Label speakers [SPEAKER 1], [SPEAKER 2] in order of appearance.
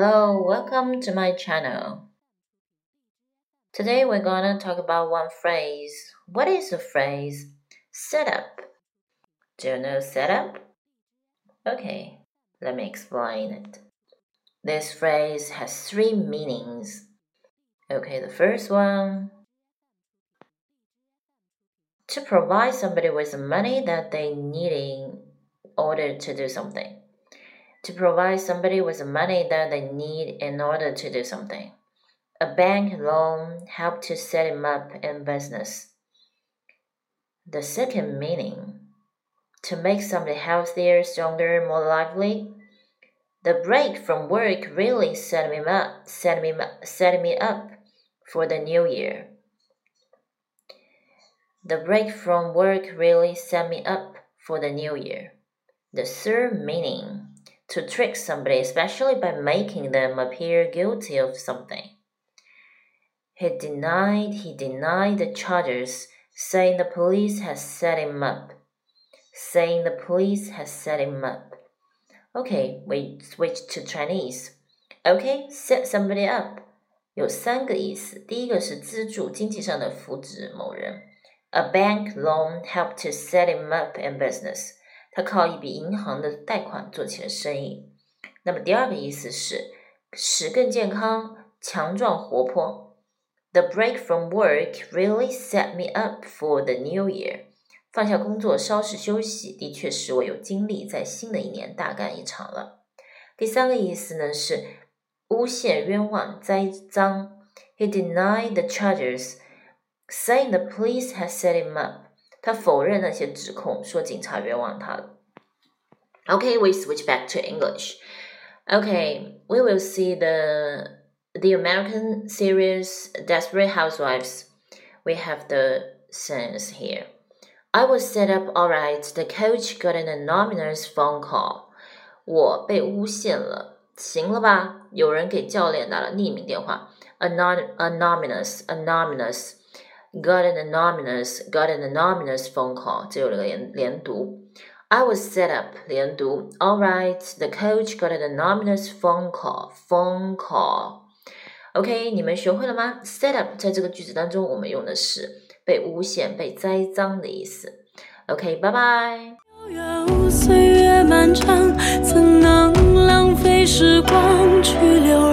[SPEAKER 1] Hello, welcome to my channel. Today we're gonna talk about one phrase. What is the phrase setup? Do you know setup? Okay, let me explain it. This phrase has three meanings. Okay, the first one to provide somebody with money that they need in order to do something to provide somebody with the money that they need in order to do something. A bank loan helped to set him up in business. The second meaning to make somebody healthier, stronger, more lively. The break from work really set me up, set me, set me up for the new year. The break from work really set me up for the new year. The third meaning to trick somebody, especially by making them appear guilty of something. He denied he denied the charges, saying the police has set him up. Saying the police has set him up. Okay, we switch to Chinese. Okay, set somebody up 有三个意思。第一个是资助，经济上的扶植某人。A bank loan helped to set him up in business. 他靠一笔银行的贷款做起了生意。那么第二个意思是使更健康、强壮、活泼。The break from work really set me up for the new year。放下工作，稍事休息，的确使我有精力在新的一年大干一场了。第三个意思呢是诬陷、冤枉、栽赃。He denied the charges, saying the police had set him up. 他否认那些指控，说警察冤枉他了。Okay, we switch back to English. Okay, we will see the the American series Desperate Housewives. We have the sentence here. I was set up alright. The coach got an anonymous phone call. 我被诬陷了，行了吧？有人给教练打了匿名电话。Anon anonymous anonymous got an anonymous got an anonymous phone call，这有了个连连读。I was set up 连读。All right, the coach got an anonymous phone call. Phone call. OK，你们学会了吗？Set up 在这个句子当中，我们用的是被诬陷、被栽赃的意思。OK，拜拜。岁月漫长，怎能浪费时光去流？